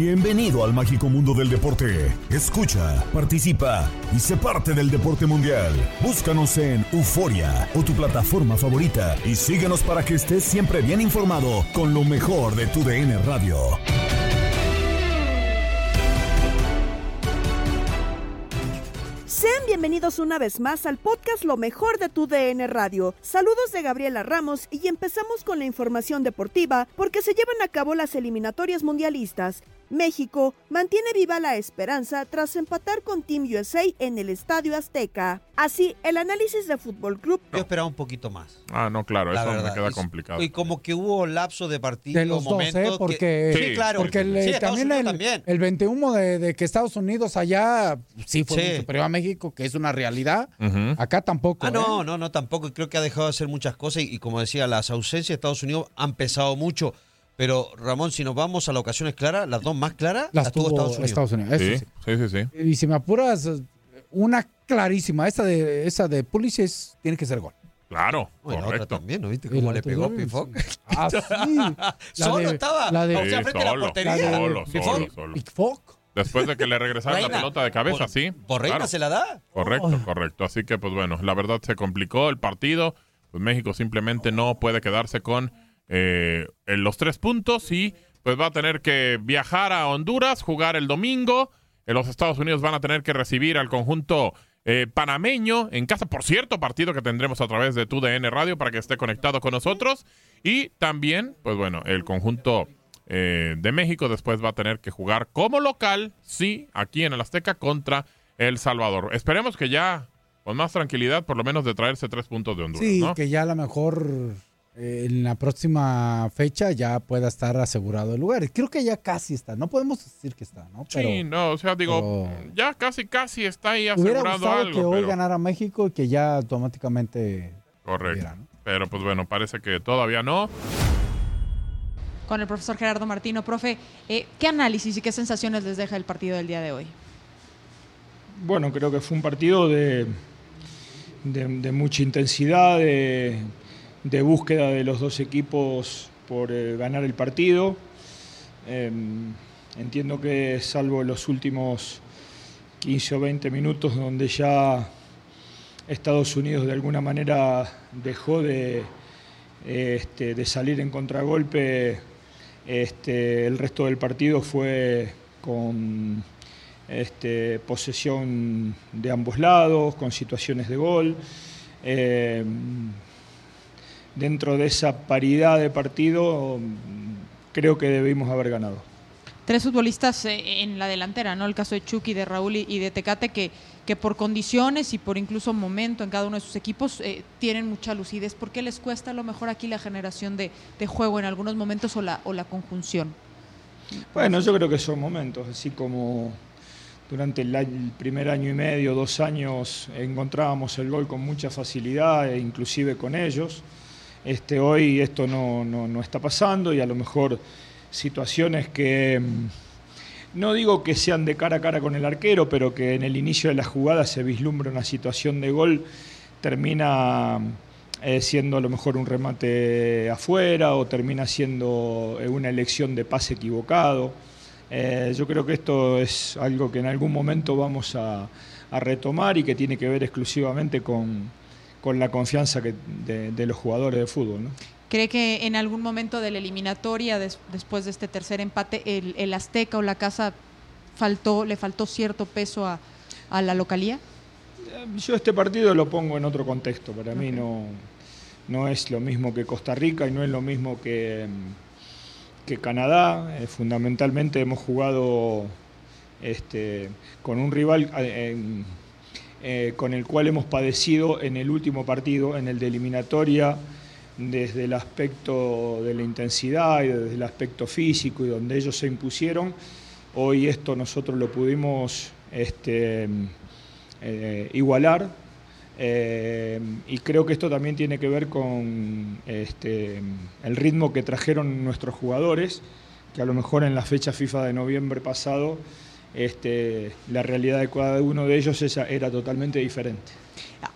Bienvenido al mágico mundo del deporte. Escucha, participa y sé parte del deporte mundial. Búscanos en Euforia o tu plataforma favorita y síguenos para que estés siempre bien informado con lo mejor de tu DN Radio. Sean bienvenidos una vez más al podcast Lo mejor de tu DN Radio. Saludos de Gabriela Ramos y empezamos con la información deportiva porque se llevan a cabo las eliminatorias mundialistas. México mantiene viva la esperanza tras empatar con Team USA en el Estadio Azteca. Así, el análisis de Fútbol Club. Yo esperaba un poquito más. Ah, no, claro, La eso verdad. me queda complicado. Y como que hubo lapso de partido, De los dos, momento ¿eh? que- Porque, sí, claro. porque el- Sí, Estados también, el, también. el 21 de, de que Estados Unidos allá sí fue Sí. superior a México, que es una realidad. Acá tampoco. Ah, ¿eh? no, no, no, tampoco. Y Creo que ha dejado de hacer muchas cosas y, y como decía, las ausencias de Estados Unidos han pesado mucho. Pero, Ramón, si nos vamos a las ocasiones claras, las dos más claras, Las las tuvo tuvo Estados Unidos. eso Sí, sí. sí, sí, sí. Y si me apuras, una clarísima. Esa de, esa de Pulisic tiene que ser gol. Claro, Uy, la otra correcto. también, ¿no viste cómo le pegó Pifoc? Ah, sí. Solo de- estaba. la de- o sea, frente a la portería. La de- Solo, ¿qué solo, solo. Pickfock. Después de que le regresaron la pelota de cabeza, Por- sí. Por reina claro. se la da. Correcto, correcto. Así que, pues bueno, la verdad se complicó el partido. Pues México simplemente no puede quedarse con eh, en los tres puntos y pues va a tener que viajar a Honduras, jugar el domingo. En los Estados Unidos van a tener que recibir al conjunto eh, panameño en casa. Por cierto, partido que tendremos a través de TUDN Radio para que esté conectado con nosotros. Y también, pues bueno, el conjunto eh, de México después va a tener que jugar como local, sí, aquí en el Azteca contra El Salvador. Esperemos que ya con más tranquilidad, por lo menos de traerse tres puntos de Honduras, Sí, ¿no? que ya a lo mejor eh, en la próxima fecha ya pueda estar asegurado el lugar. Creo que ya casi está. No podemos decir que está, ¿no? Pero sí, no, o sea, digo, pero- ya casi, casi está ahí hubiera asegurado gustado algo. que hoy pero- ganara México y que ya automáticamente Correcto. hubiera, ¿no? Pero pues bueno, parece que todavía no. con el profesor Gerardo Martino. Profe, eh, ¿qué análisis y qué sensaciones les deja el partido del día de hoy? Bueno, creo que fue un partido de, de- de mucha intensidad, de, de búsqueda de los dos equipos por eh, ganar el partido. Eh, entiendo que salvo los últimos 15 o 20 minutos donde ya Estados Unidos de alguna manera dejó de, eh, este, de salir en contragolpe, este, el resto del partido fue con este, posesión de ambos lados, con situaciones de gol. Eh, dentro de esa paridad de partido, creo que debimos haber ganado. Tres futbolistas eh, en la delantera, ¿no? El caso de Chucky, de Raúl y- de Tecate, que, que por condiciones y por incluso momento en cada uno de sus equipos eh, tienen mucha lucidez. ¿Por qué les cuesta a lo mejor aquí la generación de, de juego en algunos momentos o la, o la conjunción? Bueno, yo creo que son momentos, así como durante el, año- el primer año y medio, dos años, encontrábamos el gol con mucha facilidad, e inclusive con ellos. Este, hoy esto no, no, no está pasando y a lo mejor situaciones que mm, no digo que sean de cara a cara con el arquero, pero que en el inicio de la jugada se vislumbra una situación de gol, termina eh, siendo a lo mejor un remate afuera o termina siendo eh, una elección de pase equivocado. Eh, yo creo que esto es algo que en algún momento vamos a, a retomar y que tiene que ver exclusivamente con, con la confianza que, de, de, los jugadores de fútbol. ¿no? ¿Cree que en algún momento de la eliminatoria, des, después de este tercer empate, el, el, Azteca o la Casa faltó, le faltó cierto peso a, a la localía? Yo este partido lo pongo en otro contexto. Para okay. mí no, no es lo mismo que Costa Rica y no es lo mismo que, que Canadá. Eh, fundamentalmente hemos jugado este, con un rival eh, eh, con el cual hemos padecido en el último partido, en el de eliminatoria, desde el aspecto de la intensidad y desde el aspecto físico y donde ellos se impusieron. Hoy esto nosotros lo pudimos este, eh, igualar eh, y creo que esto también tiene que ver con este, el ritmo que trajeron nuestros jugadores, que a lo mejor en la fecha FIFA de noviembre pasado este, la realidad de cada uno de ellos esa era totalmente diferente.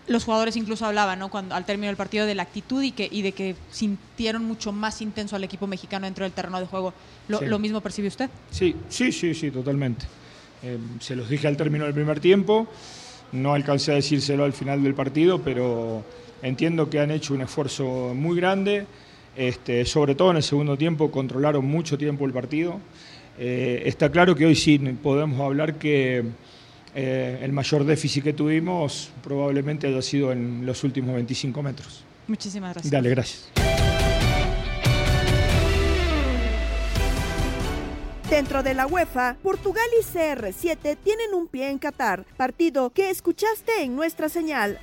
Los jugadores incluso hablaban ¿no? Cuando, al término del partido de la actitud y, que, y de que sintieron mucho más intenso al equipo mexicano dentro del terreno de juego. ¿Lo, sí. ¿lo mismo percibe usted? Sí, sí, sí, sí, totalmente. Eh, se los dije al término del primer tiempo, no alcancé a decírselo al final del partido, pero entiendo que han hecho un esfuerzo muy grande. Este, sobre todo en el segundo tiempo controlaron mucho tiempo el partido. Eh, está claro que hoy sí podemos hablar que eh, el mayor déficit que tuvimos probablemente haya sido en los últimos 25 metros. Muchísimas gracias. Dale, gracias. Dentro de la UEFA, Portugal y CR7 tienen un pie en Qatar, partido que escuchaste en nuestra señal.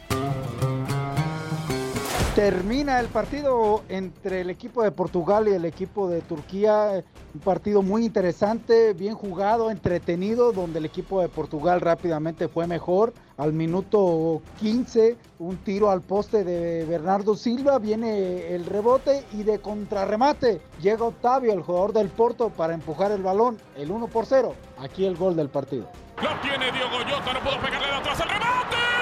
Termina el partido entre el equipo de Portugal y el equipo de Turquía. Un partido muy interesante, bien jugado, entretenido, donde el equipo de Portugal rápidamente fue mejor. Al minuto 15, un tiro al poste de Bernardo Silva, viene el rebote y de contrarremate llega Octavio, el jugador del Porto, para empujar el balón, el 1 por 0. Aquí el gol del partido. Lo tiene Diogo Jota, no pudo pegarle atrás el remate.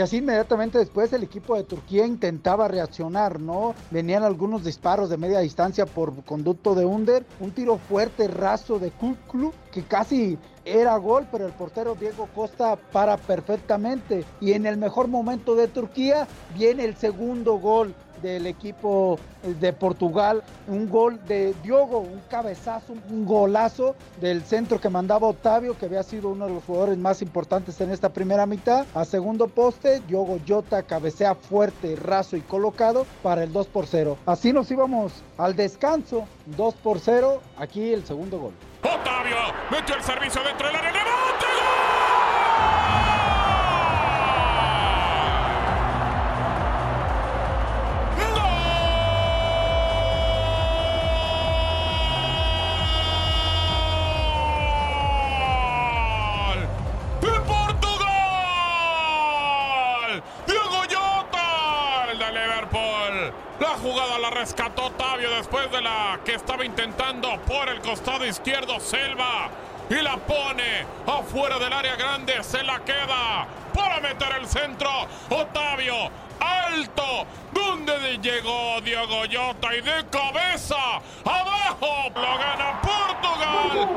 Y así inmediatamente después el equipo de Turquía intentaba reaccionar, ¿no? Venían algunos disparos de media distancia por conducto de Under, un tiro fuerte, raso de Kuklu, que casi era gol, pero el portero Diego Costa para perfectamente. Y en el mejor momento de Turquía viene el segundo gol del equipo de Portugal, un gol de Diogo, un cabezazo, un golazo del centro que mandaba Octavio, que había sido uno de los jugadores más importantes en esta primera mitad. A segundo poste, Diogo Jota cabecea fuerte, raso y colocado para el 2 por 0. Así nos íbamos al descanso, 2 por 0, aquí el segundo gol. Octavio metió el servicio dentro del área. Rescató Otavio después de la que estaba intentando por el costado izquierdo Selva. Y la pone afuera del área grande. Se la queda para meter el centro. Otavio alto. ¿Dónde llegó Diego Yota? Y de cabeza. Abajo. Lo gana Portugal.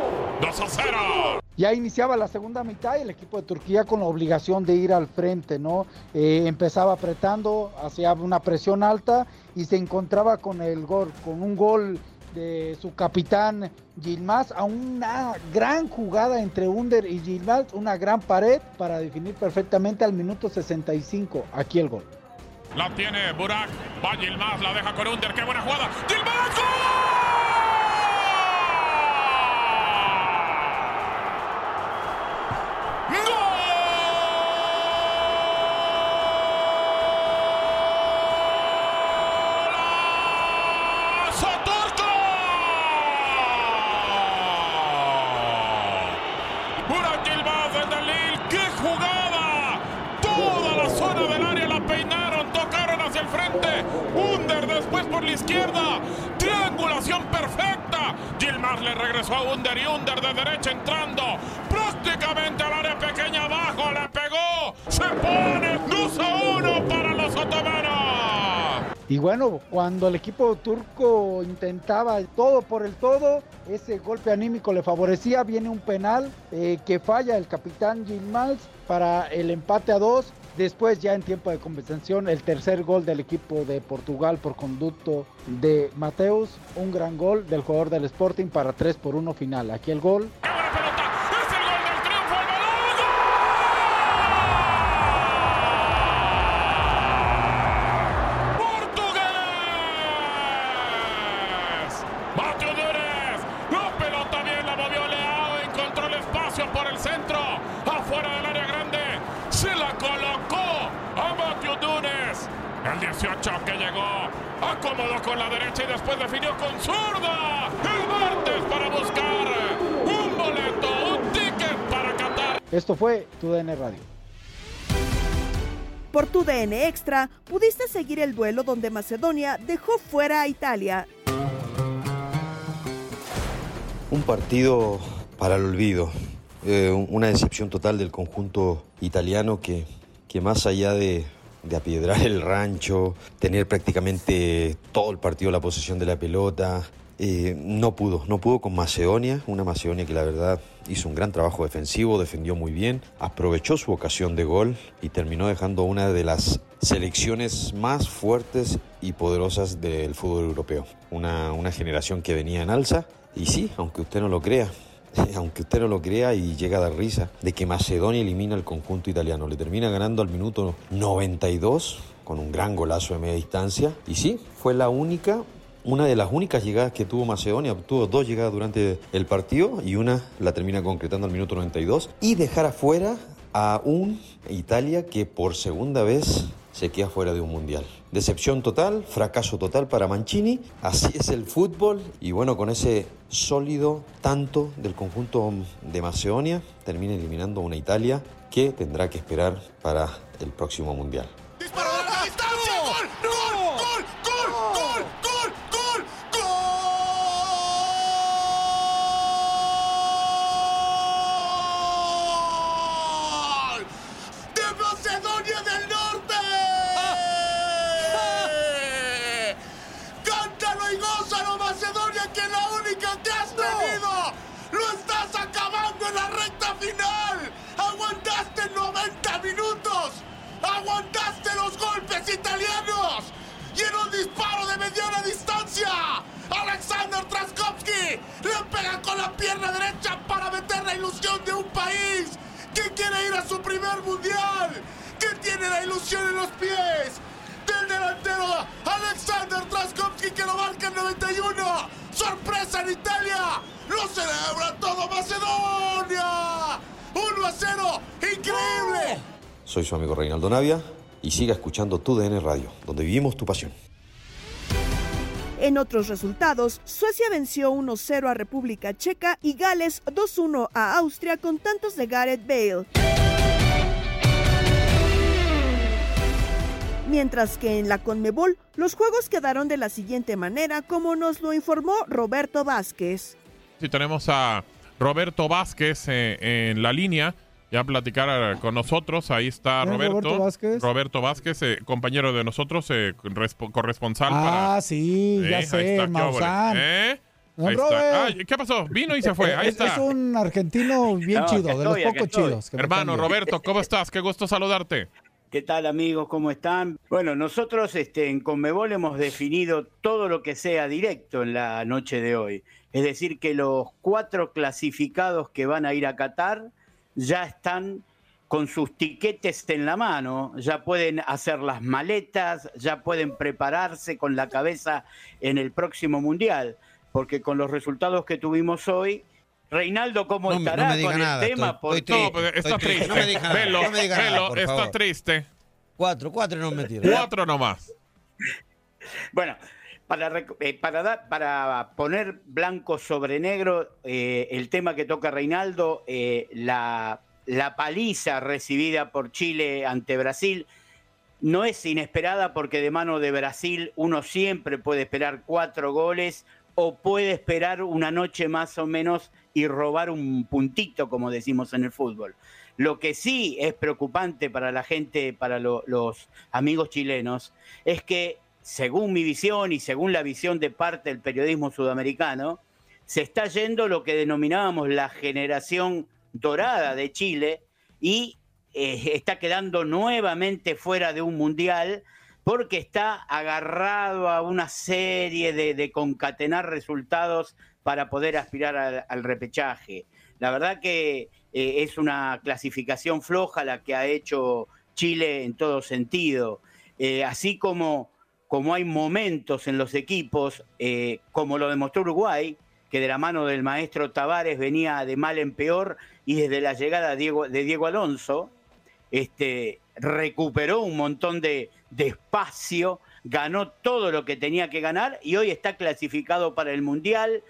2 a 0. Ya iniciaba la segunda mitad y el equipo de Turquía con la obligación de ir al frente, ¿no? Eh, empezaba apretando, hacía una presión alta y se encontraba con el gol, con un gol de su capitán Gilmaz a una gran jugada entre Under y Gilmaz, una gran pared para definir perfectamente al minuto 65 aquí el gol. La tiene Burak, va Gilmaz, la deja con Under, qué buena jugada. ¡Gilmaz! ¡Gol! Regresó a Under y Under de derecha entrando prácticamente al área pequeña abajo. Le pegó. Se pone 2 a 1 para los otomanos. Y bueno, cuando el equipo turco intentaba todo por el todo, ese golpe anímico le favorecía. Viene un penal eh, que falla el capitán Gilmaz para el empate a dos. Después, ya en tiempo de compensación, el tercer gol del equipo de Portugal por conducto de Mateus. Un gran gol del jugador del Sporting para 3 por 1 final. Aquí el gol. Con la derecha y después definió con zurda. El martes para buscar un boleto, un ticket para Qatar. Esto fue tu DN Radio. Por tu DN Extra, pudiste seguir el duelo donde Macedonia dejó fuera a Italia. Un partido para el olvido, eh, una decepción total del conjunto italiano que, que más allá de, de apiedrar el rancho, tener prácticamente todo el partido la posesión de la pelota, eh, no pudo, no pudo con Macedonia, una Macedonia que la verdad hizo un gran trabajo defensivo, defendió muy bien, aprovechó su ocasión de gol y terminó dejando una de las selecciones más fuertes y poderosas del fútbol europeo. Una, una generación que venía en alza y sí, aunque usted no lo crea, aunque usted no lo crea y llega a dar risa, de que Macedonia elimina al conjunto italiano. Le termina ganando al minuto 92 con un gran golazo de media distancia. Y sí, fue la única, una de las únicas llegadas que tuvo Macedonia. Tuvo dos llegadas durante el partido y una la termina concretando al minuto 92. Y dejar afuera a un Italia que por segunda vez se queda fuera de un mundial. Decepción total, fracaso total para Mancini, así es el fútbol y bueno, con ese sólido tanto del conjunto de Macedonia termina eliminando una Italia que tendrá que esperar para el próximo mundial. Soy su amigo Reinaldo Navia y siga escuchando tu DN Radio, donde vivimos tu pasión. En otros resultados, Suecia venció 1-0 a República Checa y Gales 2-1 a Austria con tantos de Gareth Bale. Mientras que en la Conmebol los juegos quedaron de la siguiente manera, como nos lo informó Roberto Vázquez. Sí, tenemos a Roberto Vázquez eh, en la línea. Ya platicar eh, con nosotros. Ahí está ¿Quién es Roberto. Roberto Vázquez? Roberto Vázquez, eh, compañero de nosotros, eh, respo- corresponsal Ah, para. sí, ya Eh, ahí sé, está, qué óvole. Maussan. ¿Eh? Don Ahí está. Robert. Ay, ¿Qué pasó? Vino y se fue. Ahí Es, está. es un argentino bien No, chido, de los pocos chidos. que Hermano. Roberto, ¿cómo estás? Qué gusto saludarte. ¿Qué tal amigos? ¿Cómo están? Bueno, nosotros este, en Conmebol hemos definido todo lo que sea directo en la noche de hoy. Es decir, que los cuatro clasificados que van a ir a Qatar ya están con sus tiquetes en la mano, ya pueden hacer las maletas, ya pueden prepararse con la cabeza en el próximo Mundial, porque con los resultados que tuvimos hoy, Reinaldo, ¿cómo No me- no estará me con nada, el tema? estoy- Porque- estoy No, pues, está Estoy triste, triste. no me diga nada, Velo, no me diga nada, velo, por está favor. triste. Cuatro, cuatro no me tiro. Cuatro nomás. Bueno, para, eh, para, poner blanco sobre negro eh, el tema que toca Reinaldo, eh, la, paliza recibida por Chile ante Brasil no es inesperada porque de mano de Brasil uno siempre puede esperar cuatro goles o puede esperar una noche más o menos y robar un puntito, como decimos en el fútbol. Lo que sí es preocupante para la gente, para lo- los amigos chilenos, es que según mi visión y según la visión de parte del periodismo sudamericano, se está yendo lo que denominábamos la generación dorada de Chile y eh, está quedando nuevamente fuera de un mundial porque está agarrado a una serie de, concatenar resultados para poder aspirar al, al repechaje. La verdad que eh, es una clasificación floja la que ha hecho Chile en todo sentido. Eh, así como, como hay momentos en los equipos, eh, como lo demostró Uruguay, que de la mano del maestro Tavares venía de mal en peor y desde la llegada de Diego, Alonso, este, recuperó un montón de, de espacio, ganó todo lo que tenía que ganar y hoy está clasificado para el Mundial.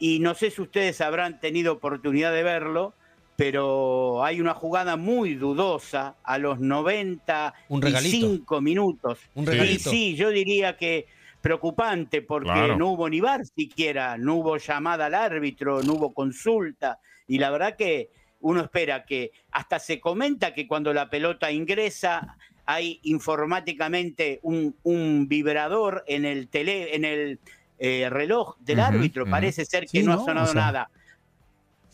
Y no sé si ustedes habrán tenido oportunidad de verlo, pero hay una jugada muy dudosa a los 95 minutos. Un Y regalito. sí, yo diría que preocupante porque Claro. no hubo ni bar siquiera, no hubo llamada al árbitro, no hubo consulta. Y la verdad que uno espera que hasta se comenta que cuando la pelota ingresa hay informáticamente un, un vibrador en el tele, en el eh, reloj del árbitro. Parece ser que Sí, no, ¿no? ha sonado O sea- nada.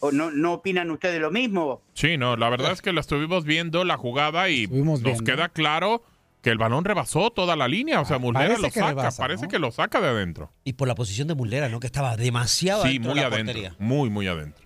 ¿O no, ¿No opinan ustedes lo mismo? Sí, no, la verdad es que la estuvimos viendo la jugada y nos viendo. queda claro que el balón rebasó toda la línea. O sea, Muslera parece lo saca, rebasa, parece ¿no? que lo saca de adentro. Y por la posición de Muslera, ¿no? Que estaba demasiado Sí, adentro muy de la adentro. portería. Muy, muy adentro.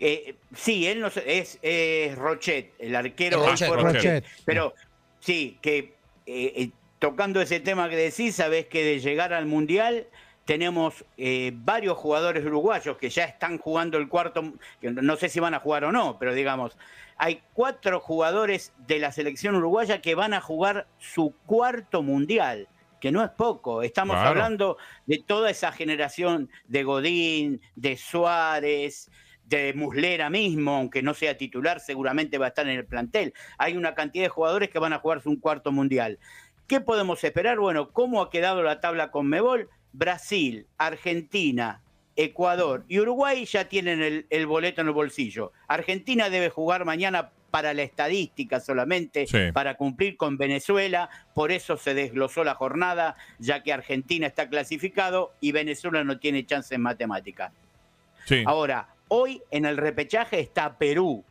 Eh, sí, él no sé, es, es Rochet, el arquero Rochet, Rochet. Rochet. Pero sí, que eh, eh, tocando ese tema que decís, sabés que de llegar al Mundial tenemos eh, varios jugadores uruguayos que ya están jugando el cuarto, que no sé si van a jugar o no, pero digamos, hay cuatro jugadores de la selección uruguaya que van a jugar su cuarto Mundial que no es poco. Estamos Claro. hablando de toda esa generación de Godín, de Suárez, de Muslera mismo, aunque no sea titular, seguramente va a estar en el plantel. Hay una cantidad de jugadores que van a jugarse un cuarto mundial. ¿Qué podemos esperar? Bueno, ¿cómo ha quedado la tabla con Mebol? Brasil, Argentina, Ecuador y Uruguay ya tienen el, el boleto en el bolsillo. Argentina debe jugar mañana para la estadística solamente, Sí. para cumplir con Venezuela, por eso se desglosó la jornada, ya que Argentina está clasificado y Venezuela no tiene chance en matemática. Sí. Ahora, hoy en el repechaje está Perú,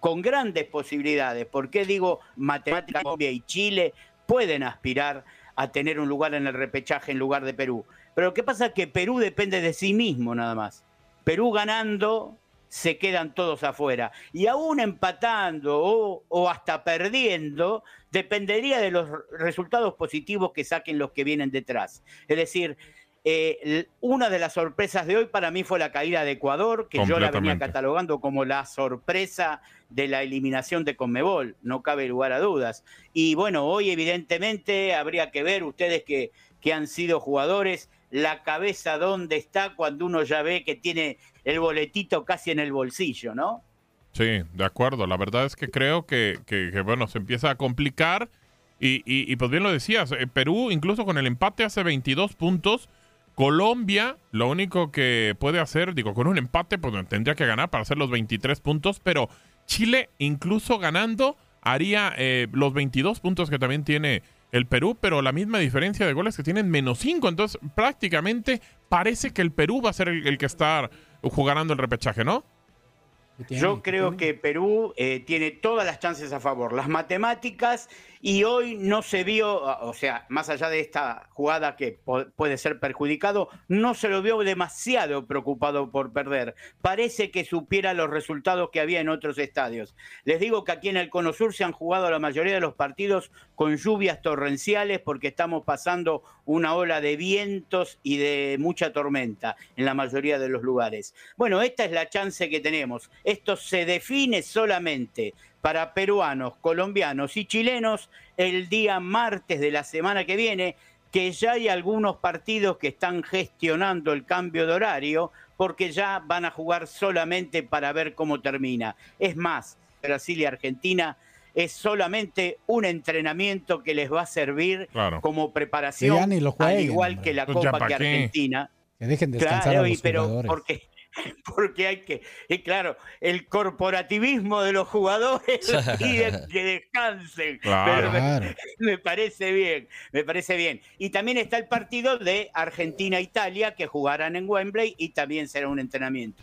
con grandes posibilidades. ¿Por qué digo matemática Colombia y Chile pueden aspirar a tener un lugar en el repechaje en lugar de Perú? Pero lo que pasa es que Perú depende de sí mismo nada más. Perú ganando se quedan todos afuera. Y aún empatando o, o hasta perdiendo, dependería de los resultados positivos que saquen los que vienen detrás. Es decir, eh, una de las sorpresas de hoy para mí fue la caída de Ecuador, que yo la venía catalogando como la sorpresa de la eliminación de Conmebol, no cabe lugar a dudas. Y bueno, hoy evidentemente habría que ver ustedes que, que han sido jugadores, la cabeza dónde está cuando uno ya ve que tiene el boletito casi en el bolsillo, ¿no? Sí, de acuerdo. La verdad es que creo que, que- que, bueno, se empieza a complicar Y, y, y, pues bien lo decías, eh, Perú incluso con el empate hace 22 puntos. Colombia, lo único que puede hacer, digo, con un empate, pues tendría que ganar para hacer los 23 puntos, pero Chile, incluso ganando, haría eh, los 22 puntos que también tiene el Perú, pero la misma diferencia de goles que tienen menos 5. Entonces, prácticamente parece que el Perú va a ser el, el que está jugando el repechaje, ¿no? Yo creo que Perú eh, tiene todas las chances a favor. Las matemáticas y hoy no se vio, o sea, más allá de esta jugada que puede ser perjudicado, no se lo vio demasiado preocupado por perder. Parece que supiera los resultados que había en otros estadios. Les digo que aquí en el Cono Sur se han jugado la mayoría de los partidos con lluvias torrenciales porque estamos pasando una ola de vientos y de mucha tormenta en la mayoría de los lugares. Bueno, esta es la chance que tenemos. Esto se define solamente para peruanos, colombianos y chilenos el día martes de la semana que viene, que ya hay algunos partidos que están gestionando el cambio de horario porque ya van a jugar solamente para ver cómo termina. Es más, Brasil y Argentina es solamente un entrenamiento que les va a servir claro. como preparación, jueguen, al igual hombre. que la Copa pa' que. Argentina. Que dejen descansar Claro, a y- los pero jugadores. porque, porque hay que, y claro, el corporativismo de los jugadores pide que descansen. Claro. Pero me- me parece bien, me parece bien. Y también está el partido de Argentina-Italia que jugarán en Wembley y también será un entrenamiento.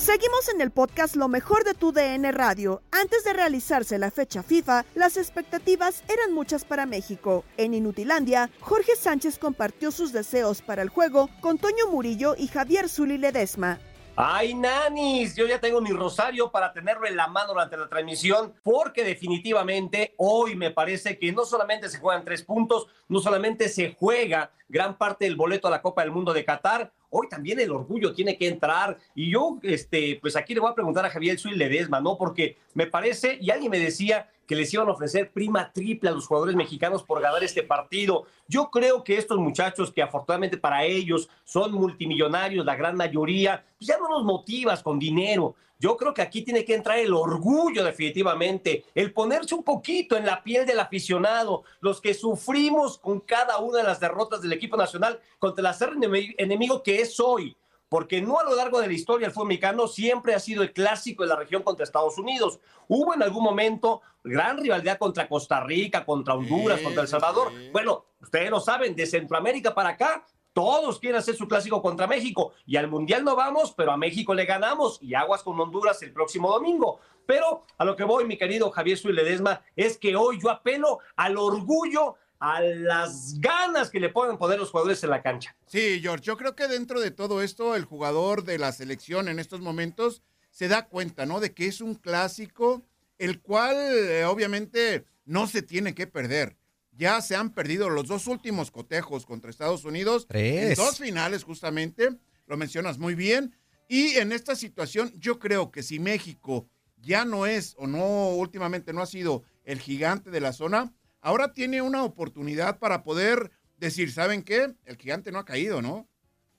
Seguimos en el podcast Lo mejor de tu DN Radio. Antes de realizarse la fecha FIFA, las expectativas eran muchas para México. En Inutilandia, Jorge Sánchez compartió sus deseos para el juego con Toño Murillo y Javier Zuli Ledesma. ¡Ay, nanis! Yo ya tengo mi rosario para tenerlo en la mano durante la transmisión, porque definitivamente hoy me parece que no solamente se juegan tres puntos, no solamente se juega gran parte del boleto a la Copa del Mundo de Qatar, hoy también el orgullo tiene que entrar. Y yo, este, pues aquí le voy a preguntar a Javier Suil Ledesma, ¿no? Porque me parece, y alguien me decía que les iban a ofrecer prima triple a los jugadores mexicanos por ganar este partido. Yo creo que estos muchachos, que afortunadamente para ellos son multimillonarios, la gran mayoría, pues ya no los motivas con dinero. Yo creo que aquí tiene que entrar el orgullo definitivamente, el ponerse un poquito en la piel del aficionado, los que sufrimos con cada una de las derrotas del equipo nacional contra el acérrimo enemigo que es hoy porque no a lo largo de la historia el fútbol mexicano siempre ha sido el clásico de la región contra Estados Unidos. Hubo en algún momento gran rivalidad contra Costa Rica, contra Honduras, contra El Salvador. Bueno, ustedes lo saben, de Centroamérica para acá, todos quieren hacer su clásico contra México y al Mundial no vamos, pero a México le ganamos y aguas con Honduras el próximo domingo. Pero a lo que voy, mi querido Javier Suárez Ledesma, es que hoy yo apelo al orgullo, a las ganas que le pueden poner los jugadores en la cancha. Sí, George, yo creo que dentro de todo esto, el jugador de la selección en estos momentos se da cuenta, ¿no? De que es un clásico, el cual eh, obviamente no se tiene que perder. Ya se han perdido los dos últimos cotejos contra Estados Unidos. Tres. En dos finales, justamente. Lo mencionas muy bien. Y en esta situación, yo creo que si México ya no es o no, últimamente no ha sido el gigante de la zona, ahora tiene una oportunidad para poder decir, ¿saben qué? El gigante no ha caído, ¿no?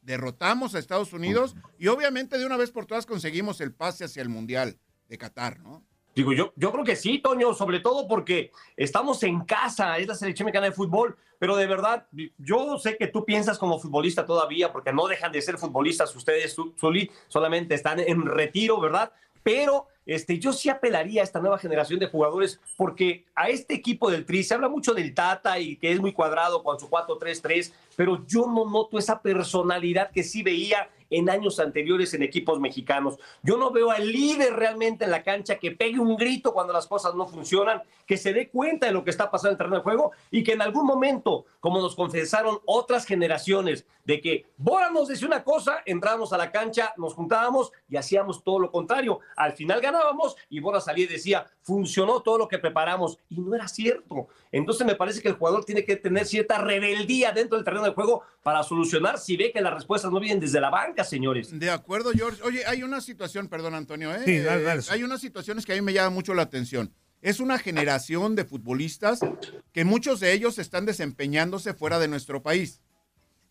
Derrotamos a Estados Unidos y obviamente de una vez por todas conseguimos el pase hacia el Mundial de Qatar, ¿no? Digo, yo, yo creo que sí, Toño, sobre todo porque estamos en casa, es la selección mexicana de fútbol, pero de verdad, yo sé que tú piensas como futbolista todavía, porque no dejan de ser futbolistas ustedes, Zuli, solamente están en retiro, ¿verdad? Pero este, yo sí apelaría a esta nueva generación de jugadores porque a este equipo del Tri se habla mucho del Tata y que es muy cuadrado con su 4-3-3, pero yo no noto esa personalidad que sí veía en años anteriores en equipos mexicanos. Yo no veo al líder realmente en la cancha que pegue un grito cuando las cosas no funcionan, que se dé cuenta de lo que está pasando en el terreno de juego y que en algún momento, como nos confesaron otras generaciones, de que Bora nos decía una cosa, entrábamos a la cancha, nos juntábamos y hacíamos todo lo contrario. Al final ganábamos y Bora salía y decía, funcionó todo lo que preparamos y no era cierto. Entonces me parece que el jugador tiene que tener cierta rebeldía dentro del terreno de juego para solucionar si ve que las respuestas no vienen desde la banca, señores. De acuerdo, George. Oye, hay una situación, perdón, Antonio, ¿eh? Sí, dale, dale. Hay unas situaciones que a mí me llama mucho la atención. Es una generación de futbolistas que muchos de ellos están desempeñándose fuera de nuestro país.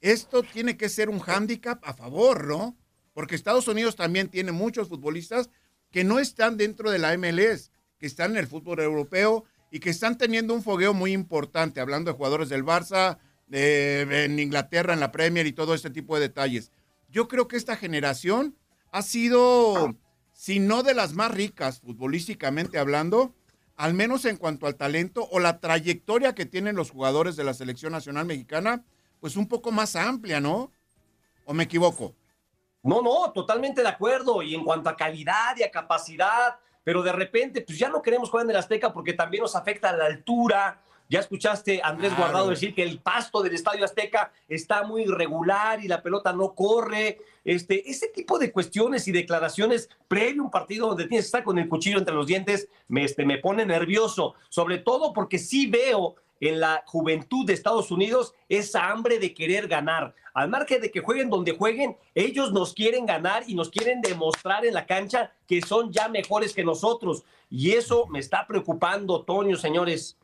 Esto tiene que ser un hándicap a favor, ¿no? Porque Estados Unidos también tiene muchos futbolistas que no están dentro de la MLS, que están en el fútbol europeo y que están teniendo un fogueo muy importante, hablando de jugadores del Barça, de- en Inglaterra, en la Premier y todo este tipo de detalles. Yo creo que esta generación ha sido, si no de las más ricas futbolísticamente hablando, al menos en cuanto al talento o la trayectoria que tienen los jugadores de la selección nacional mexicana, pues un poco más amplia, ¿no? ¿O me equivoco? No, no, totalmente de acuerdo. Y en cuanto a calidad y a capacidad, pero de repente, pues ya no queremos jugar en el Azteca porque también nos afecta la altura. Ya escuchaste a Andrés Claro. Guardado decir que el pasto del Estadio Azteca está muy irregular y la pelota no corre. Este, ese tipo de cuestiones y declaraciones previo a un partido donde tienes que estar con el cuchillo entre los dientes me, este, me pone nervioso. Sobre todo porque sí veo en la juventud de Estados Unidos esa hambre de querer ganar. Al margen de que jueguen donde jueguen, ellos nos quieren ganar y nos quieren demostrar en la cancha que son ya mejores que nosotros. Y eso me está preocupando, Toño, señores.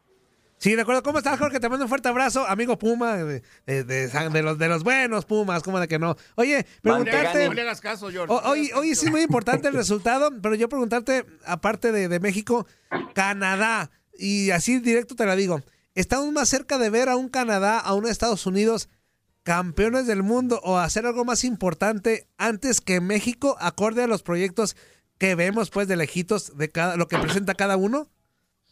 Sí, de acuerdo. ¿Cómo estás, Jorge? Te mando un fuerte abrazo, amigo Puma, de, de- de- de los, de los buenos Pumas, ¿cómo de que no? Oye, preguntarte... No le hagas caso, George. O- Hoy, hoy sí es muy importante el resultado, pero yo preguntarte, aparte de, de México, Canadá, y así directo te la digo, ¿estamos más cerca de ver a un Canadá, a un Estados Unidos campeones del mundo o hacer algo más importante antes que México, acorde a los proyectos que vemos pues de lejitos de cada, lo que presenta cada uno?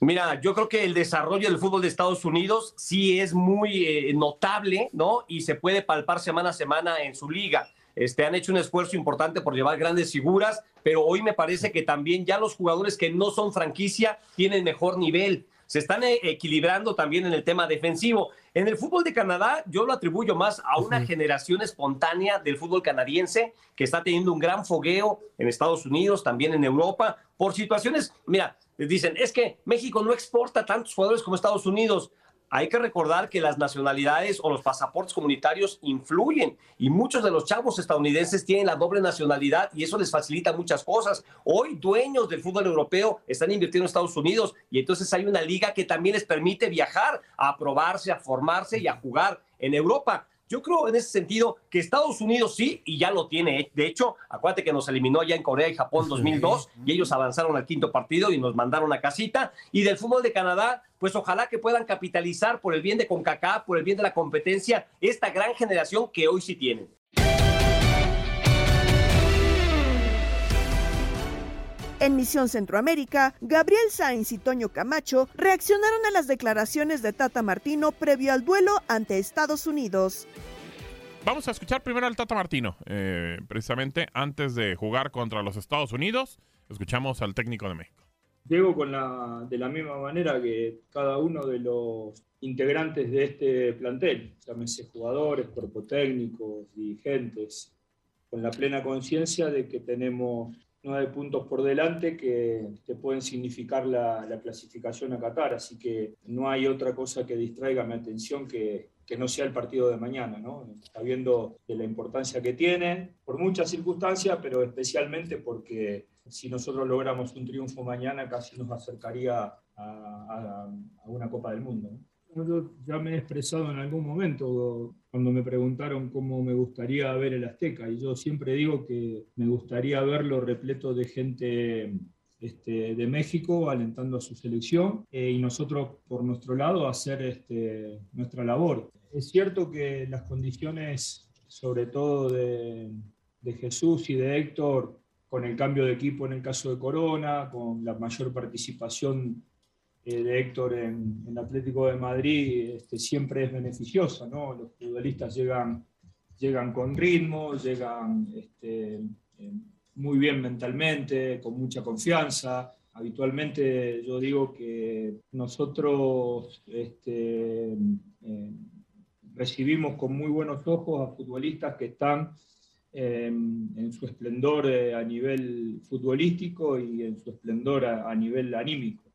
Mira, yo creo que el desarrollo del fútbol de Estados Unidos sí es muy eh, notable, ¿no? Y se puede palpar semana a semana en su liga. Este, han hecho un esfuerzo importante por llevar grandes figuras, pero hoy me parece que también ya los jugadores que no son franquicia tienen mejor nivel. Se están eh, equilibrando también en el tema defensivo. En el fútbol de Canadá, yo lo atribuyo más a una generación espontánea del fútbol canadiense que está teniendo un gran fogueo en Estados Unidos, también en Europa, por situaciones, mira, dicen, es que México no exporta tantos jugadores como Estados Unidos. Hay que recordar que las nacionalidades o los pasaportes comunitarios influyen y muchos de los chavos estadounidenses tienen la doble nacionalidad y eso les facilita muchas cosas. Hoy dueños del fútbol europeo están invirtiendo en Estados Unidos y entonces hay una liga que también les permite viajar, a probarse, a formarse y a jugar en Europa. Yo creo en ese sentido que Estados Unidos sí, y ya lo tiene. De hecho, acuérdate que nos eliminó ya en Corea y Japón 2002 y ellos avanzaron al quinto partido y nos mandaron a casita. Y del fútbol de Canadá, pues ojalá que puedan capitalizar por el bien de CONCACAF, por el bien de la competencia, esta gran generación que hoy sí tienen. En Misión Centroamérica, Gabriel Sainz y Toño Camacho reaccionaron a las declaraciones de Tata Martino previo al duelo ante Estados Unidos. Vamos a escuchar primero al Tata Martino, eh, precisamente antes de jugar contra los Estados Unidos. Escuchamos al técnico de México. Llego con la, de la misma manera que cada uno de los integrantes de este plantel, llámese jugadores, cuerpo técnico, dirigentes, con la plena conciencia de que tenemos nueve puntos por delante que, que pueden significar la, la clasificación a Qatar, así que no hay otra cosa que distraiga mi atención que, que no sea el partido de mañana, ¿no? sabiendo de la importancia que tiene, por muchas circunstancias, pero especialmente porque si nosotros logramos un triunfo mañana casi nos acercaría a, una Copa del Mundo. Yo ya me he expresado en algún momento cuando me preguntaron cómo me gustaría ver el Azteca y yo siempre digo que me gustaría verlo repleto de gente este, de México alentando a su selección eh, y nosotros por nuestro lado hacer este, nuestra labor. Es cierto que las condiciones, sobre todo de, de Jesús y de Héctor, con el cambio de equipo en el caso de Corona, con la mayor participación eh, de Héctor en, en Atlético de Madrid, este, siempre es beneficiosa, ¿no? Los futbolistas llegan, llegan con ritmo, llegan este, eh, muy bien mentalmente, con mucha confianza. Habitualmente yo digo que nosotros este, eh, recibimos con muy buenos ojos a futbolistas que están eh, en su esplendor a nivel futbolístico y en su esplendor a nivel anímico.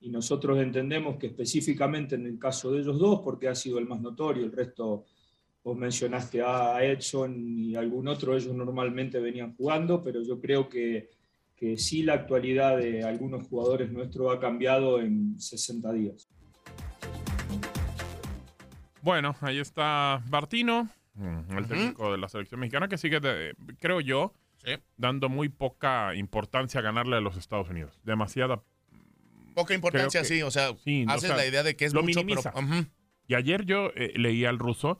Y nosotros entendemos que específicamente en el caso de ellos dos, porque ha sido el más notorio, el resto, vos mencionaste a Edson y algún otro, ellos normalmente venían jugando, pero yo creo que, que sí la actualidad de algunos jugadores nuestros ha cambiado en 60 días. Bueno, ahí está Bartino, mm, el técnico de la selección mexicana, que sigue, de- creo yo, dando muy poca importancia a ganarle a los Estados Unidos. Demasiada. Poca importancia, sí, o sea, sí, haces sea, la idea de que es lo mucho, minimiza. pero... Y ayer yo eh, leí al ruso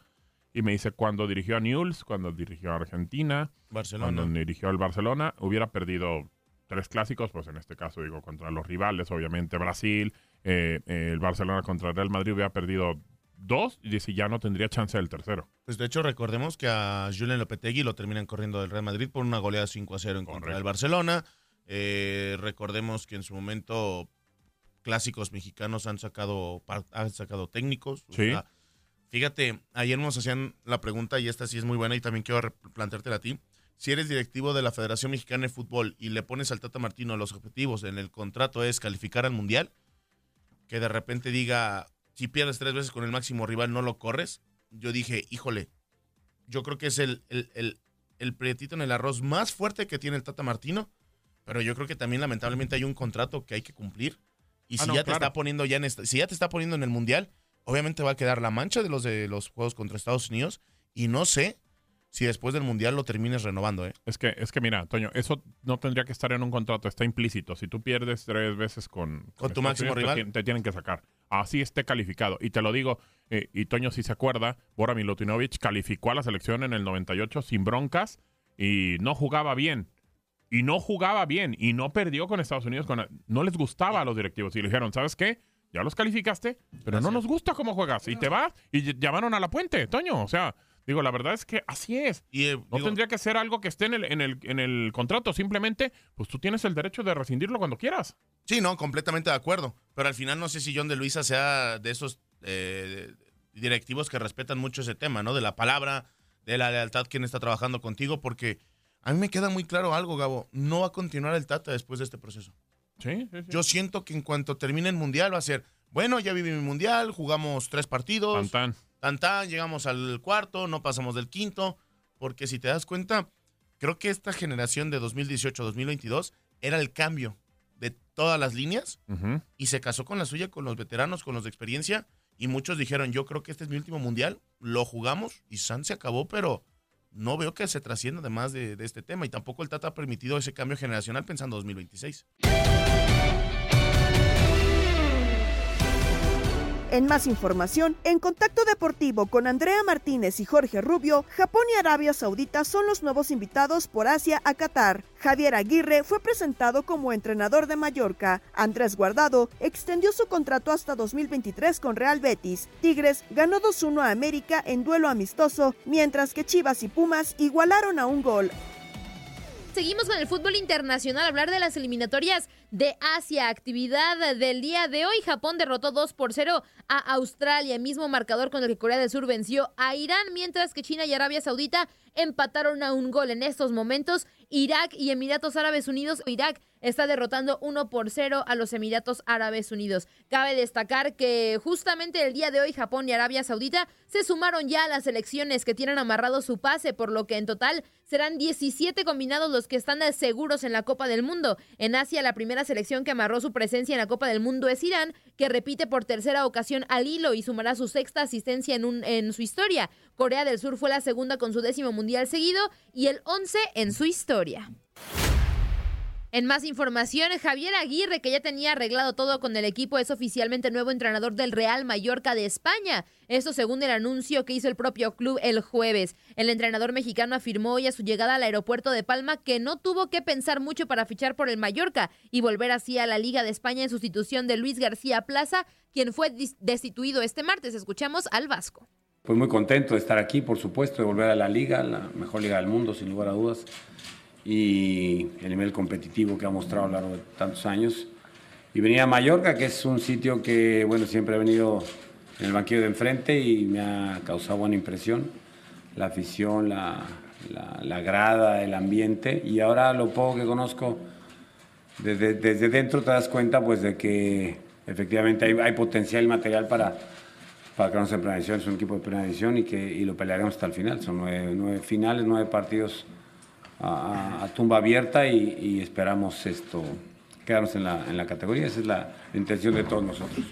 y me dice cuando dirigió a Newell's, cuando dirigió a Argentina, Barcelona. cuando dirigió al Barcelona, hubiera perdido tres clásicos, pues en este caso digo contra los rivales, obviamente Brasil, eh, eh, el Barcelona contra el Real Madrid hubiera perdido dos y dice ya no tendría chance del tercero. Pues de hecho recordemos que a Julen Lopetegui lo terminan corriendo del Real Madrid por una goleada 5 a 0 en contra del Barcelona. Eh, recordemos que en su momento clásicos mexicanos han sacado han sacado técnicos. O Sí. sea, fíjate, ayer nos hacían la pregunta y esta sí es muy buena y también quiero planteártela a ti. Si eres directivo de la Federación Mexicana de Fútbol y le pones al Tata Martino los objetivos en el contrato es calificar al Mundial, que de repente diga, si pierdes tres veces con el máximo rival no lo corres, yo dije, híjole, yo creo que es el, el, el, el prietito en el arroz más fuerte que tiene el Tata Martino, pero yo creo que también lamentablemente hay un contrato que hay que cumplir. Y Ah, si no, ya te está poniendo ya en esta- si ya te está poniendo en el Mundial, obviamente va a quedar la mancha de los de los juegos contra Estados Unidos. Y no sé si después del Mundial lo termines renovando, ¿eh? Es que, es que mira, Toño, eso no tendría que estar en un contrato, está implícito. Si tú pierdes tres veces con, Con tu máximo Unidos, rival. Te, tienen que sacar. Así esté calificado. Y te lo digo, eh, y Toño, si se acuerda, Bora Milutinovic calificó a la selección en el 98 sin broncas y no jugaba bien. Y no jugaba bien. Y no perdió con Estados Unidos. Con, no les gustaba a los directivos. Y le dijeron, ¿sabes qué? Ya los calificaste, pero no nos gusta cómo juegas. Y te vas. Y ll- llamaron a la puente, Toño. O sea, digo, la verdad es que así es. Y, eh, No digo- tendría que ser algo que esté en el, en, el, en el contrato. Simplemente, pues tú tienes el derecho de rescindirlo cuando quieras. Sí, no, completamente de acuerdo. Pero al final no sé si John de Luisa sea de esos eh, directivos que respetan mucho ese tema, ¿no? De la palabra, de la lealtad quien está trabajando contigo, porque a mí me queda muy claro algo, Gabo. No va a continuar el Tata después de este proceso. Sí, sí, sí. Yo siento que en cuanto termine el Mundial va a ser, bueno, ya viví mi Mundial, jugamos tres partidos. Tan, Tan, tan, llegamos al cuarto, no pasamos del quinto. Porque si te das cuenta, creo que esta generación de 2018-2022 era el cambio de todas las líneas y se casó con la suya, con los veteranos, con los de experiencia. Y muchos dijeron, yo creo que este es mi último mundial, lo jugamos y San se acabó, pero no veo que se trascienda además de, este tema. Y tampoco el Tata ha permitido ese cambio generacional pensando 2026. En más información, en Contacto Deportivo con Andrea Martínez y Jorge Rubio, Japón y Arabia Saudita son los nuevos invitados por Asia a Qatar. Javier Aguirre fue presentado como entrenador de Mallorca. Andrés Guardado extendió su contrato hasta 2023 con Real Betis. Tigres ganó 2-1 a América en duelo amistoso, mientras que Chivas y Pumas igualaron a un gol. Seguimos con el fútbol internacional, hablar de las eliminatorias de Asia, actividad del día de hoy. Japón derrotó 2 por 0 a Australia, mismo marcador con el que Corea del Sur venció a Irán, mientras que China y Arabia Saudita empataron a un gol en estos momentos. Irak y Emiratos Árabes Unidos, Irak está derrotando 1 por 0 a los Emiratos Árabes Unidos. Cabe destacar que justamente el día de hoy Japón y Arabia Saudita se sumaron ya a las elecciones que tienen amarrado su pase, por lo que en total serán 17 combinados los que están seguros en la Copa del Mundo. En Asia, la primera selección que amarró su presencia en la Copa del Mundo es Irán, que repite por tercera ocasión al hilo y sumará su sexta asistencia en, en su historia. Corea del Sur fue la segunda con su décimo mundial seguido y el 11 en su historia. En más información, Javier Aguirre, que ya tenía arreglado todo con el equipo, es oficialmente nuevo entrenador del Real Mallorca de España. Esto según el anuncio que hizo el propio club el jueves. El entrenador mexicano afirmó hoy a su llegada al aeropuerto de Palma que no tuvo que pensar mucho para fichar por el Mallorca y volver así a la Liga de España en sustitución de Luis García Plaza, quien fue destituido este martes. Escuchamos al Vasco. Pues muy contento de estar aquí, por supuesto, de volver a la liga, la mejor liga del mundo, sin lugar a dudas y el nivel competitivo que ha mostrado a lo largo de tantos años. Y venir a Mallorca, que es un sitio que, bueno, siempre he venido en el banquillo de enfrente y me ha causado buena impresión. La afición, la, la, grada, el ambiente. Y ahora lo poco que conozco, desde, desde dentro te das cuenta pues de que efectivamente hay, hay potencial y material para, para quedarnos en primera Es un equipo de primera división y, que, y lo pelearemos hasta el final. Son nueve finales, nueve partidos a, tumba abierta y, esperamos esto quedarnos en la, en la categoría. Esa es la intención de todos nosotros.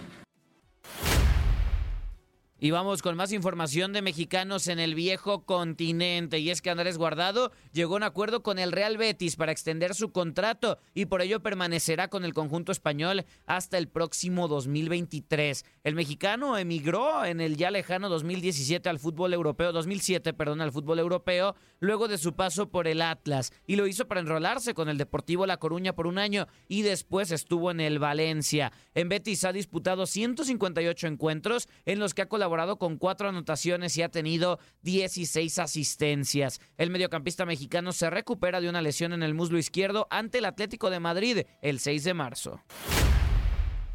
Y vamos con más información de mexicanos en el viejo continente. Y es que Andrés Guardado llegó a un acuerdo con el Real Betis para extender su contrato y por ello permanecerá con el conjunto español hasta el próximo 2023. El mexicano emigró en el ya lejano 2017 al fútbol europeo, 2007, perdón, al fútbol europeo, luego de su paso por el Atlas. Y lo hizo para enrolarse con el Deportivo La Coruña por un año y después estuvo en el Valencia. En Betis ha disputado 158 encuentros en los que ha colaborado con cuatro anotaciones y ha tenido 16 asistencias. El mediocampista mexicano se recupera de una lesión en el muslo izquierdo ante el Atlético de Madrid el 6 de marzo.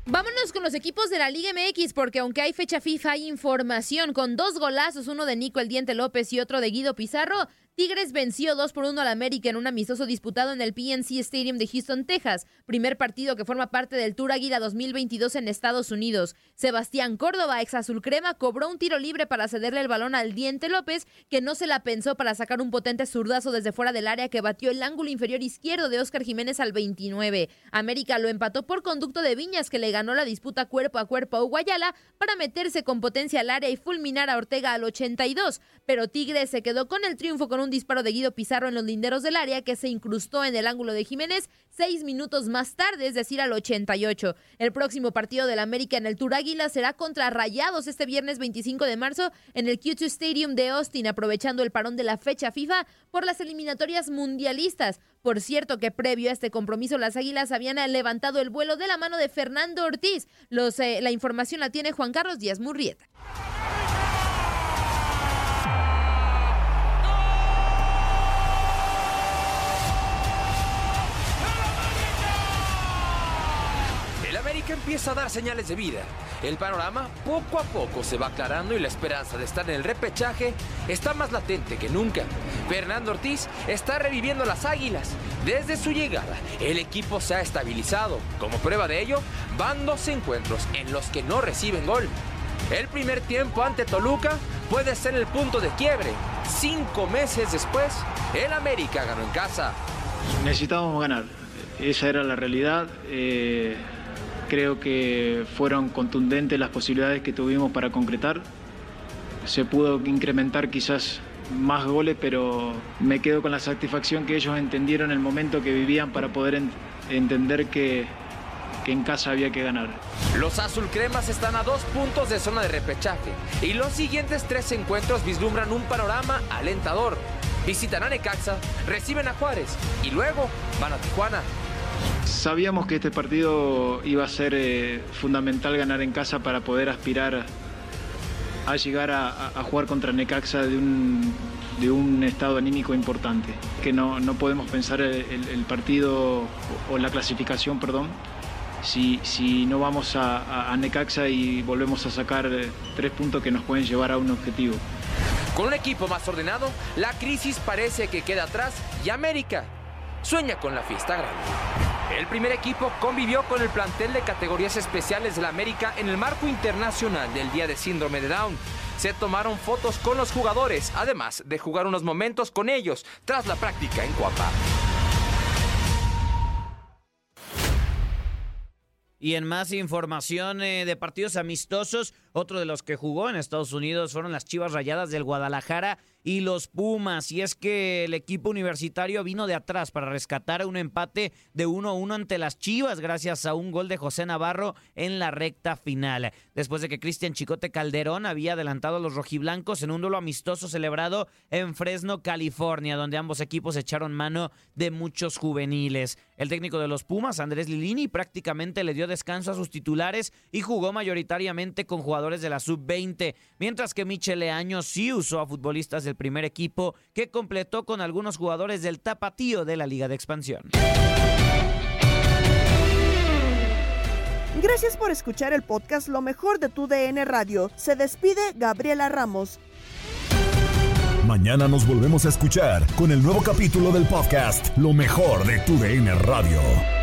Vámonos con los equipos de la Liga MX, porque aunque hay fecha FIFA, hay información con dos golazos, uno de Nico El Diente López y otro de Guido Pizarro. Tigres venció 2 por 1 al América en un amistoso disputado en el PNC Stadium de Houston, Texas, primer partido que forma parte del Tour Águila 2022 en Estados Unidos. Sebastián Córdoba, ex azul crema, cobró un tiro libre para cederle el balón al Diente López, que no se la pensó para sacar un potente zurdazo desde fuera del área que batió el ángulo inferior izquierdo de Oscar Jiménez al 29. América lo empató por conducto de Viñas, que le ganó la disputa cuerpo a cuerpo a Uguayala para meterse con potencia al área y fulminar a Ortega al 82, pero Tigres se quedó con el triunfo con un disparo de Guido Pizarro en los linderos del área que se incrustó en el ángulo de Jiménez seis minutos más tarde, es decir, al 88. El próximo partido del América en el Tour Águila será contra Rayados este viernes 25 de marzo en el Q2 Stadium de Austin, aprovechando el parón de la fecha FIFA por las eliminatorias mundialistas. Por cierto que previo a este compromiso las Águilas habían levantado el vuelo de la mano de Fernando Ortiz. Los, eh, la información la tiene Juan Carlos Díaz Murrieta. Empieza a dar señales de vida. El panorama poco a poco se va aclarando y la esperanza de estar en el repechaje está más latente que nunca. Fernando Ortiz está reviviendo las águilas. Desde su llegada, el equipo se ha estabilizado. Como prueba de ello, van dos encuentros en los que no reciben gol. El primer tiempo ante Toluca puede ser el punto de quiebre. Cinco meses después, el América ganó en casa. Necesitábamos ganar. Esa era la realidad. Eh, Creo que fueron contundentes las posibilidades que tuvimos para concretar. Se pudo incrementar quizás más goles, pero me quedo con la satisfacción que ellos entendieron el momento que vivían para poder entender que, que en casa había que ganar. Los azul cremas están a dos puntos de zona de repechaje y los siguientes tres encuentros vislumbran un panorama alentador. Visitan a Necaxa, reciben a Juárez y luego van a Tijuana. Sabíamos que este partido iba a ser eh, fundamental ganar en casa para poder aspirar a llegar a, jugar contra Necaxa de un, de un, estado anímico importante. Que no, no podemos pensar el, partido o, la clasificación, perdón, si, si no vamos a, a, Necaxa y volvemos a sacar eh, tres puntos que nos pueden llevar a un objetivo. Con un equipo más ordenado, la crisis parece que queda atrás y América sueña con la fiesta grande. El primer equipo convivió con el plantel de categorías especiales de la América en el marco internacional del Día de Síndrome de Down. Se tomaron fotos con los jugadores, además de jugar unos momentos con ellos tras la práctica en Cuapa. Y en más información eh, de partidos amistosos, Otro de los que jugó en Estados Unidos fueron las Chivas Rayadas del Guadalajara y los Pumas. Y es que el equipo universitario vino de atrás para rescatar un empate de 1-1 ante las Chivas gracias a un gol de José Navarro en la recta final. Después de que Cristian Chicote Calderón había adelantado a los rojiblancos en un duelo amistoso celebrado en Fresno, California, donde ambos equipos echaron mano de muchos juveniles. El técnico de los Pumas, Andrés Lilini, prácticamente le dio descanso a sus titulares y jugó mayoritariamente con jugadores de la sub-20, mientras que Michele Leaño sí usó a futbolistas del primer equipo que completó con algunos jugadores del tapatío de la Liga de Expansión. Gracias por escuchar el podcast Lo mejor de tu DN Radio. Se despide Gabriela Ramos. Mañana nos volvemos a escuchar con el nuevo capítulo del podcast Lo mejor de tu DN Radio.